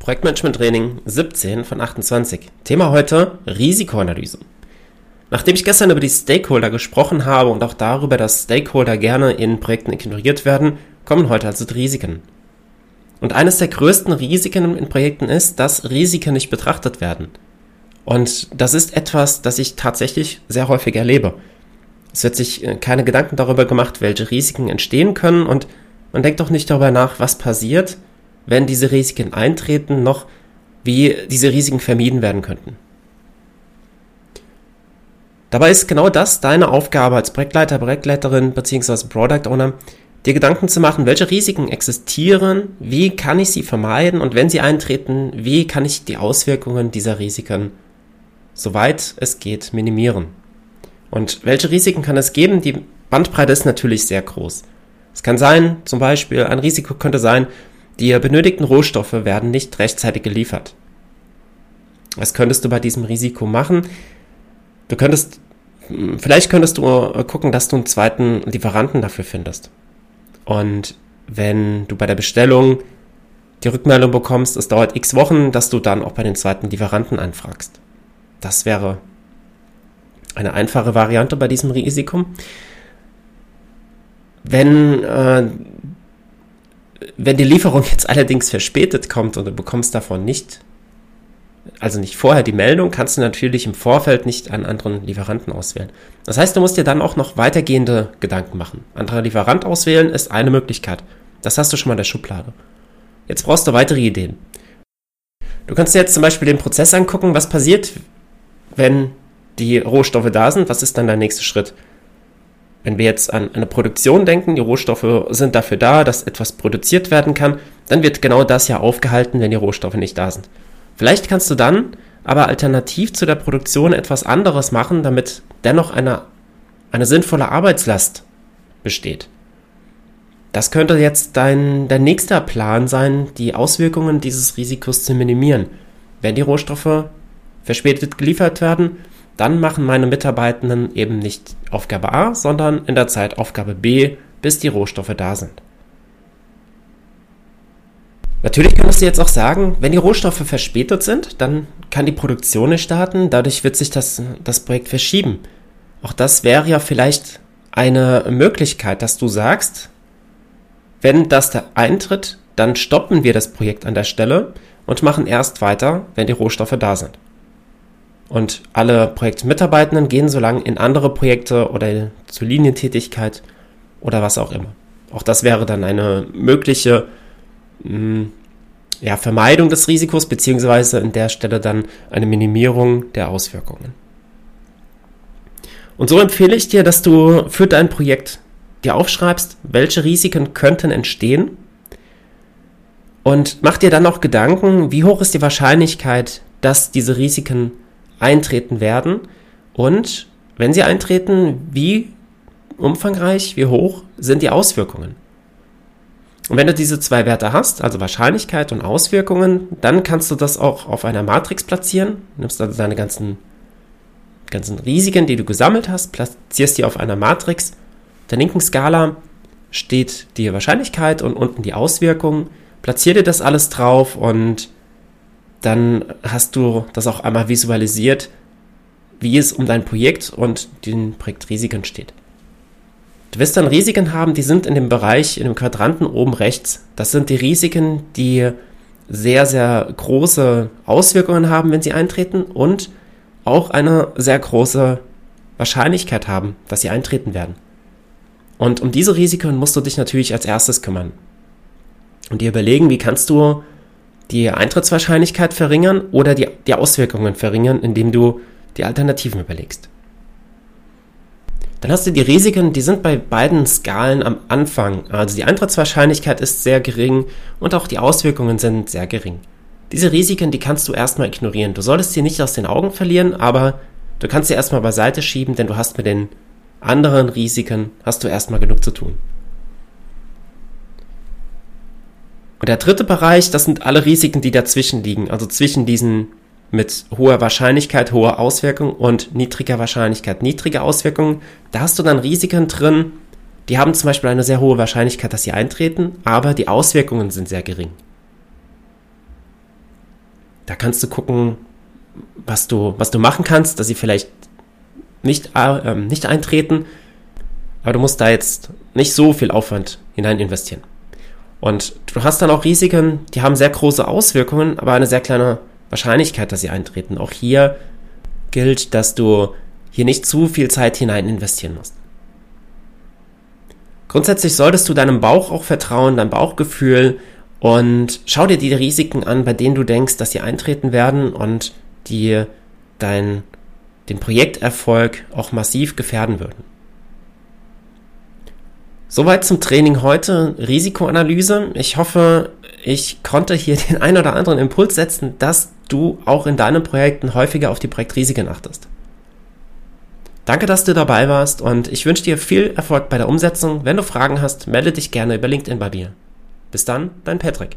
Projektmanagement Training 17 von 28. Thema heute Risikoanalyse. Nachdem ich gestern über die Stakeholder gesprochen habe und auch darüber, dass Stakeholder gerne in Projekten ignoriert werden, kommen heute also die Risiken. Und eines der größten Risiken in Projekten ist, dass Risiken nicht betrachtet werden. Und das ist etwas, das ich tatsächlich sehr häufig erlebe. Es wird sich äh, keine Gedanken darüber gemacht, welche Risiken entstehen können und man denkt auch nicht darüber nach, was passiert, wenn diese Risiken eintreten, noch wie diese Risiken vermieden werden könnten. Dabei ist genau das deine Aufgabe als Projektleiter, Projektleiterin bzw. Product Owner, dir Gedanken zu machen, welche Risiken existieren, wie kann ich sie vermeiden und wenn sie eintreten, wie kann ich die Auswirkungen dieser Risiken, soweit es geht, minimieren. Und welche Risiken kann es geben? Die Bandbreite ist natürlich sehr groß. Es kann sein, zum Beispiel, ein Risiko könnte sein, die benötigten Rohstoffe werden nicht rechtzeitig geliefert. Was könntest du bei diesem Risiko machen? Du könntest, vielleicht könntest du gucken, dass du einen zweiten Lieferanten dafür findest. Und wenn du bei der Bestellung die Rückmeldung bekommst, es dauert x Wochen, dass du dann auch bei den zweiten Lieferanten anfragst. Das wäre eine einfache Variante bei diesem Risiko. Wenn äh, wenn die Lieferung jetzt allerdings verspätet kommt und du bekommst davon nicht, also nicht vorher die Meldung, kannst du natürlich im Vorfeld nicht einen anderen Lieferanten auswählen. Das heißt, du musst dir dann auch noch weitergehende Gedanken machen. Anderer Lieferant auswählen ist eine Möglichkeit. Das hast du schon mal in der Schublade. Jetzt brauchst du weitere Ideen. Du kannst dir jetzt zum Beispiel den Prozess angucken, was passiert, wenn die Rohstoffe da sind, was ist dann der nächste Schritt? Wenn wir jetzt an eine Produktion denken, die Rohstoffe sind dafür da, dass etwas produziert werden kann, dann wird genau das ja aufgehalten, wenn die Rohstoffe nicht da sind. Vielleicht kannst du dann aber alternativ zu der Produktion etwas anderes machen, damit dennoch eine, eine sinnvolle Arbeitslast besteht. Das könnte jetzt dein, dein nächster Plan sein, die Auswirkungen dieses Risikos zu minimieren. Wenn die Rohstoffe verspätet geliefert werden, dann machen meine Mitarbeitenden eben nicht Aufgabe A, sondern in der Zeit Aufgabe B, bis die Rohstoffe da sind. Natürlich könntest du jetzt auch sagen, wenn die Rohstoffe verspätet sind, dann kann die Produktion nicht starten, dadurch wird sich das, das Projekt verschieben. Auch das wäre ja vielleicht eine Möglichkeit, dass du sagst, wenn das da eintritt, dann stoppen wir das Projekt an der Stelle und machen erst weiter, wenn die Rohstoffe da sind. Und alle Projektmitarbeitenden gehen so lange in andere Projekte oder zur Linientätigkeit oder was auch immer. Auch das wäre dann eine mögliche mh, hm, ja, Vermeidung des Risikos, beziehungsweise in der Stelle dann eine Minimierung der Auswirkungen. Und so empfehle ich dir, dass du für dein Projekt dir aufschreibst, welche Risiken könnten entstehen und mach dir dann auch Gedanken, wie hoch ist die Wahrscheinlichkeit, dass diese Risiken eintreten werden und wenn sie eintreten, wie umfangreich, wie hoch sind die Auswirkungen. Und wenn du diese zwei Werte hast, also Wahrscheinlichkeit und Auswirkungen, dann kannst du das auch auf einer Matrix platzieren. Nimmst also deine ganzen, ganzen Risiken, die du gesammelt hast, platzierst die auf einer Matrix. Auf der linken Skala steht die Wahrscheinlichkeit und unten die Auswirkungen. Platzier dir das alles drauf und dann hast du das auch einmal visualisiert, wie es um dein Projekt und den Projektrisiken steht. Du wirst dann Risiken haben, die sind in dem Bereich, in dem Quadranten oben rechts. Das sind die Risiken, die sehr, sehr große Auswirkungen haben, wenn sie eintreten und auch eine sehr große Wahrscheinlichkeit haben, dass sie eintreten werden. Und um diese Risiken musst du dich natürlich als erstes kümmern. Und dir überlegen, wie kannst du die Eintrittswahrscheinlichkeit verringern oder die, die Auswirkungen verringern, indem du die Alternativen überlegst. Dann hast du die Risiken, die sind bei beiden Skalen am Anfang. Also die Eintrittswahrscheinlichkeit ist sehr gering und auch die Auswirkungen sind sehr gering. Diese Risiken, die kannst du erstmal ignorieren. Du solltest sie nicht aus den Augen verlieren, aber du kannst sie erstmal beiseite schieben, denn du hast mit den anderen Risiken, hast du erstmal genug zu tun. Und der dritte Bereich, das sind alle Risiken, die dazwischen liegen, also zwischen diesen mit hoher Wahrscheinlichkeit hohe Auswirkungen und niedriger Wahrscheinlichkeit niedrige Auswirkungen. Da hast du dann Risiken drin, die haben zum Beispiel eine sehr hohe Wahrscheinlichkeit, dass sie eintreten, aber die Auswirkungen sind sehr gering. Da kannst du gucken, was du, was du machen kannst, dass sie vielleicht nicht, äh, nicht eintreten. Aber du musst da jetzt nicht so viel Aufwand hinein investieren. Und du hast dann auch Risiken, die haben sehr große Auswirkungen, aber eine sehr kleine Wahrscheinlichkeit, dass sie eintreten. Auch hier gilt, dass du hier nicht zu viel Zeit hinein investieren musst. Grundsätzlich solltest du deinem Bauch auch vertrauen, deinem Bauchgefühl und schau dir die Risiken an, bei denen du denkst, dass sie eintreten werden und die dein, den Projekterfolg auch massiv gefährden würden. Soweit zum Training heute, Risikoanalyse. Ich hoffe, ich konnte hier den ein oder anderen Impuls setzen, dass du auch in deinen Projekten häufiger auf die Projektrisiken achtest. Danke, dass du dabei warst und ich wünsche dir viel Erfolg bei der Umsetzung. Wenn du Fragen hast, melde dich gerne über LinkedIn bei mir. Bis dann, dein Patrick.